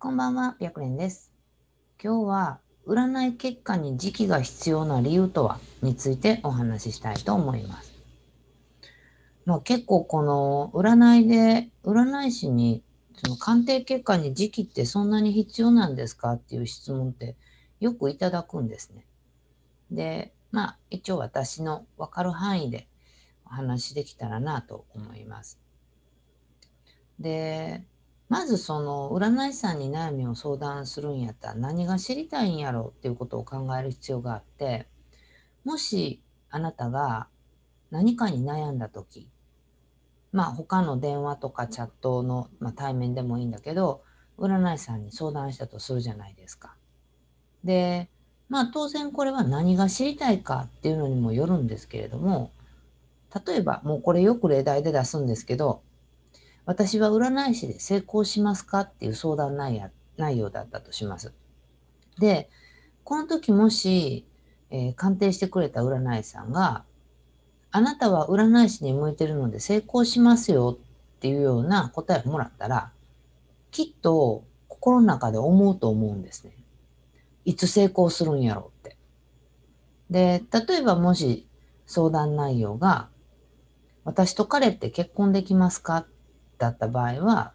こんばんは、白蓮です。今日は占い結果に時期が必要な理由とはについてお話ししたいと思います。まあ、結構この占いで占い師にその鑑定結果に時期ってそんなに必要なんですかっていう質問ってよくいただくんですね。で、まあ一応私の分かる範囲でお話できたらなと思います。で、まずその占い師さんに悩みを相談するんやったら何が知りたいんやろうっていうことを考える必要があってもしあなたが何かに悩んだ時まあ他の電話とかチャットの、まあ、対面でもいいんだけど占い師さんに相談したとするじゃないですか。でまあ当然これは何が知りたいかっていうのにもよるんですけれども例えばもうこれよく例題で出すんですけど私は占い師で成功しますかっていう相談内容だったとします。で、この時もし、えー、鑑定してくれた占い師さんが、あなたは占い師に向いてるので成功しますよっていうような答えをもらったら、きっと心の中で思うと思うんですね。いつ成功するんやろうって。で、例えばもし相談内容が、私と彼って結婚できますかだった場合は、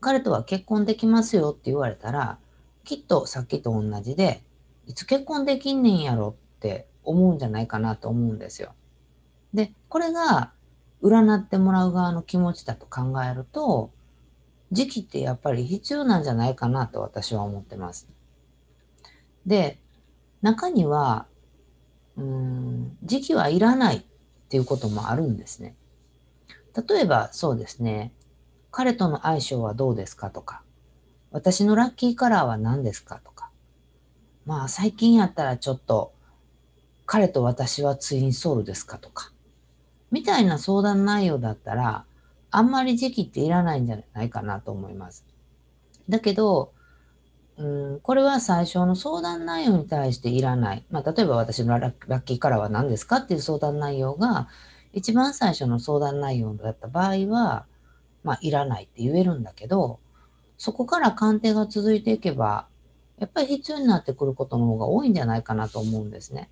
彼とは結婚できますよって言われたら、きっとさっきと同じで、いつ結婚できんねんやろって思うんじゃないかなと思うんですよ。で、これが占ってもらう側の気持ちだと考えると、時期ってやっぱり必要なんじゃないかなと私は思ってます。で、中には、うん、時期はいらないっていうこともあるんですね。例えばそうですね、彼との相性はどうですかとか、私のラッキーカラーは何ですかとか、まあ最近やったらちょっと、彼と私はツインソウルですかとか、みたいな相談内容だったら、あんまり時期っていらないんじゃないかなと思います。だけど、うん、これは最初の相談内容に対していらない。まあ、例えば私のラッキーカラーは何ですかっていう相談内容が、一番最初の相談内容だった場合は、まあ、いらないって言えるんだけど、そこから鑑定が続いていけば、やっぱり必要になってくることの方が多いんじゃないかなと思うんですね。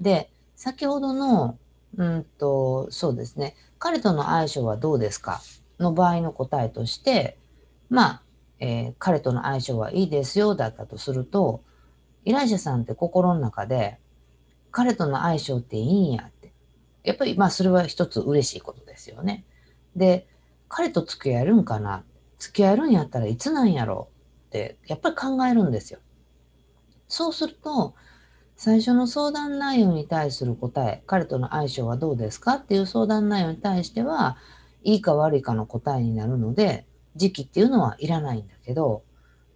で、先ほどの、うんと、そうですね、彼との相性はどうですか？の場合の答えとして、まあ、えー、彼との相性はいいですよだったとすると、依頼者さんって心の中で、彼との相性っていいんややっぱりまあそれは一つ嬉しいことですよね。で、彼と付き合えるんかな？付き合えるんやったらいつなんやろうってやっぱり考えるんですよ。そうすると、最初の相談内容に対する答え、彼との相性はどうですか？っていう相談内容に対しては、いいか悪いかの答えになるので、時期っていうのはいらないんだけど、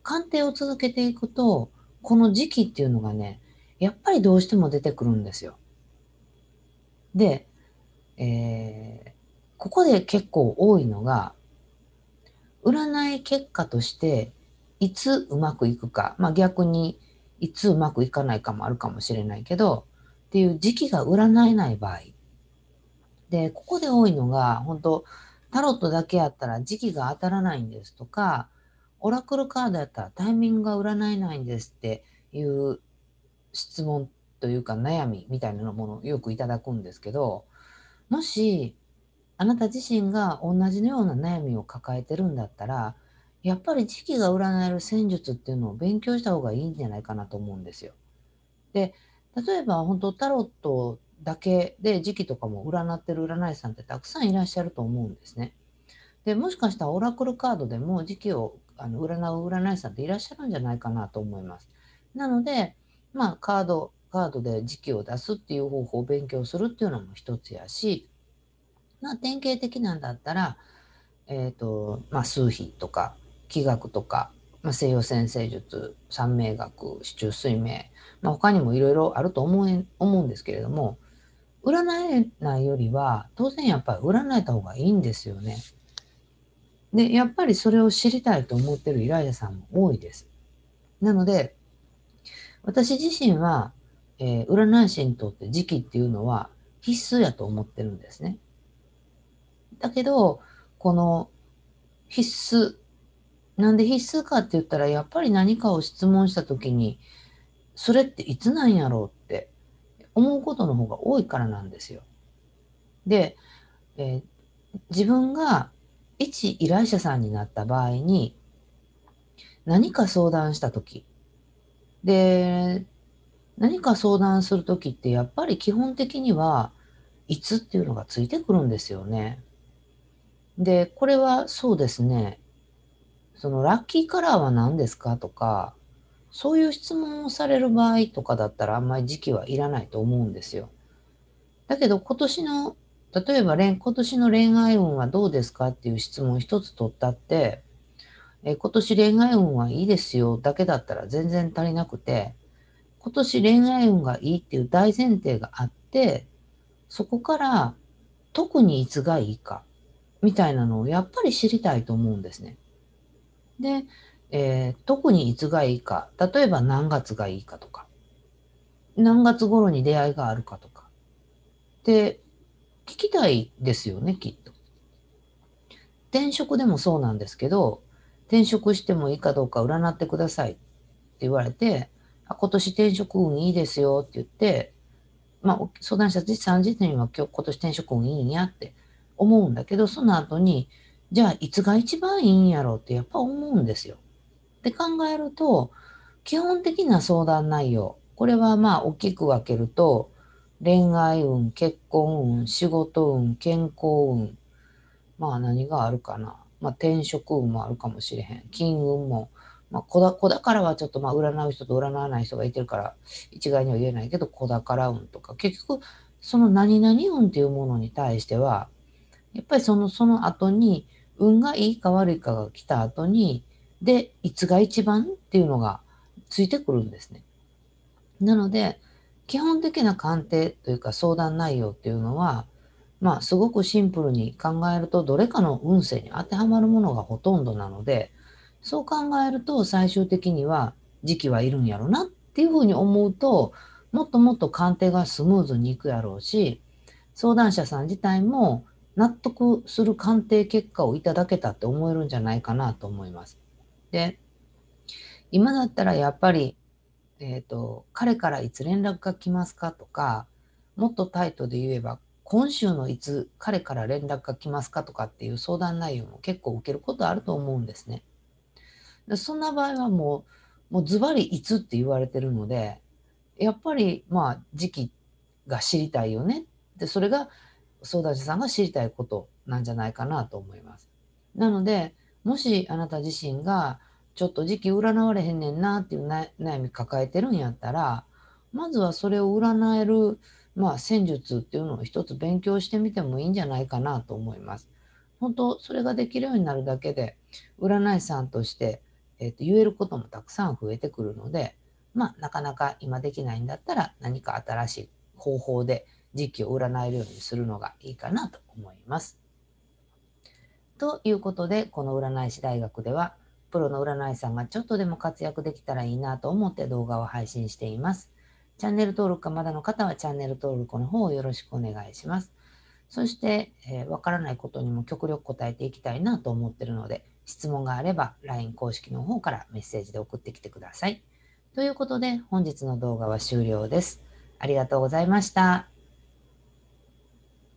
鑑定を続けていくと、この時期っていうのがね、やっぱりどうしても出てくるんですよ。で、えー、ここで結構多いのが、占い結果として、いつうまくいくか、まあ逆に、いつうまくいかないかもあるかもしれないけど、っていう時期が占えない場合。で、ここで多いのが、本当タロットだけやったら時期が当たらないんですとか、オラクルカードやったらタイミングが占えないんですっていう質問というか悩みみたいなものをよくいただくんですけど、もしあなた自身が同じような悩みを抱えてるんだったら、やっぱり時期が占える戦術っていうのを勉強した方がいいんじゃないかなと思うんですよ。で、例えば本当タロットだけで時期とかも占ってる占い師さんってたくさんいらっしゃると思うんですね。で、もしかしたらオラクルカードでも時期をあの占う占い師さんっていらっしゃるんじゃないかなと思います。なので、まあカード、カードで時期を出すっていう方法を勉強するっていうのも一つやし、まあ典型的なんだったら、え、ー、と、まあ数比とか、気学とか、まあ、西洋先生術、三名学、四柱推命、まあ、他にもいろいろあると思う思うんですけれども、占えないよりは、当然やっぱり占えた方がいいんですよね。で、やっぱりそれを知りたいと思ってる依頼者さんも多いです。なので、私自身は、えー、占い師にとって時期っていうのは必須やと思ってるんですね。だけど、この必須なんで必須かって言ったら、やっぱり何かを質問した時に、それっていつなんやろうって思うことの方が多いからなんですよ。で、えー、自分が一依頼者さんになった場合に、何か相談した時で、何か相談する時ってやっぱり基本的にはいつっていうのがついてくるんですよね。で、これはそうですね、そのラッキーカラーは何ですかとか、そういう質問をされる場合とかだったらあんまり時期はいらないと思うんですよ。だけど今年の、例えば今年の恋愛運はどうですかっていう質問一つ取ったって、え今年恋愛運はいいですよだけだったら全然足りなくて、今年恋愛運がいいっていう大前提があって、そこから特にいつがいいかみたいなのをやっぱり知りたいと思うんですね。で、えー、特にいつがいいか、例えば何月がいいかとか、何月頃に出会いがあるかとか、で、聞きたいですよね、きっと。転職でもそうなんですけど、転職してもいいかどうか占ってくださいって言われて、あ今年転職運いいですよって言って、まあ、相談者さん時点は今日今年転職運いいんやって思うんだけど、その後に、じゃあいつが一番いいんやろうってやっぱ思うんですよ。って考えると、基本的な相談内容、これはまあ大きく分けると、恋愛運、結婚運、仕事運、健康運、まあ何があるかな。まあ転職運もあるかもしれへん。金運も。まあ子だ、子だからはちょっとまあ占う人と占わない人がいてるから一概には言えないけど、子宝運とか、結局その何々運っていうものに対しては、やっぱりその、その後に運がいいか悪いかが来た後に、で、いつが一番っていうのがついてくるんですね。なので、基本的な鑑定というか相談内容っていうのは、まあ、すごくシンプルに考えると、どれかの運勢に当てはまるものがほとんどなので、そう考えると、最終的には時期はいるんやろなっていうふうに思うと、もっともっと鑑定がスムーズにいくやろうし、相談者さん自体も納得する鑑定結果をいただけたって思えるんじゃないかなと思います。で、今だったらやっぱり、えっ、ー、と、彼からいつ連絡が来ますかとか、もっとタイトで言えば、今週のいつ彼から連絡が来ますかとかっていう相談内容も結構受けることあると思うんですね。そんな場合はもう、もうズバリいつって言われてるので、やっぱりまあ時期が知りたいよね。で、それが相談者さんが知りたいことなんじゃないかなと思います。なので、もしあなた自身がちょっと時期占われへんねんなっていう悩み抱えてるんやったら、まずはそれを占える、まあ、戦術っていうのを一つ勉強してみてもいいんじゃないかなと思います。本当、それができるようになるだけで、占い師さんとして、えー、と言えることもたくさん増えてくるので、まあ、なかなか今できないんだったら何か新しい方法で時期を占えるようにするのがいいかなと思います。ということで、この占い師大学では、プロの占い師さんがちょっとでも活躍できたらいいなと思って動画を配信しています。チャンネル登録がまだの方はチャンネル登録の方をよろしくお願いします。そして、えー、わからないことにも極力答えていきたいなと思ってるので、質問があれば LINE 公式の方からメッセージで送ってきてください。ということで、本日の動画は終了です。ありがとうございました。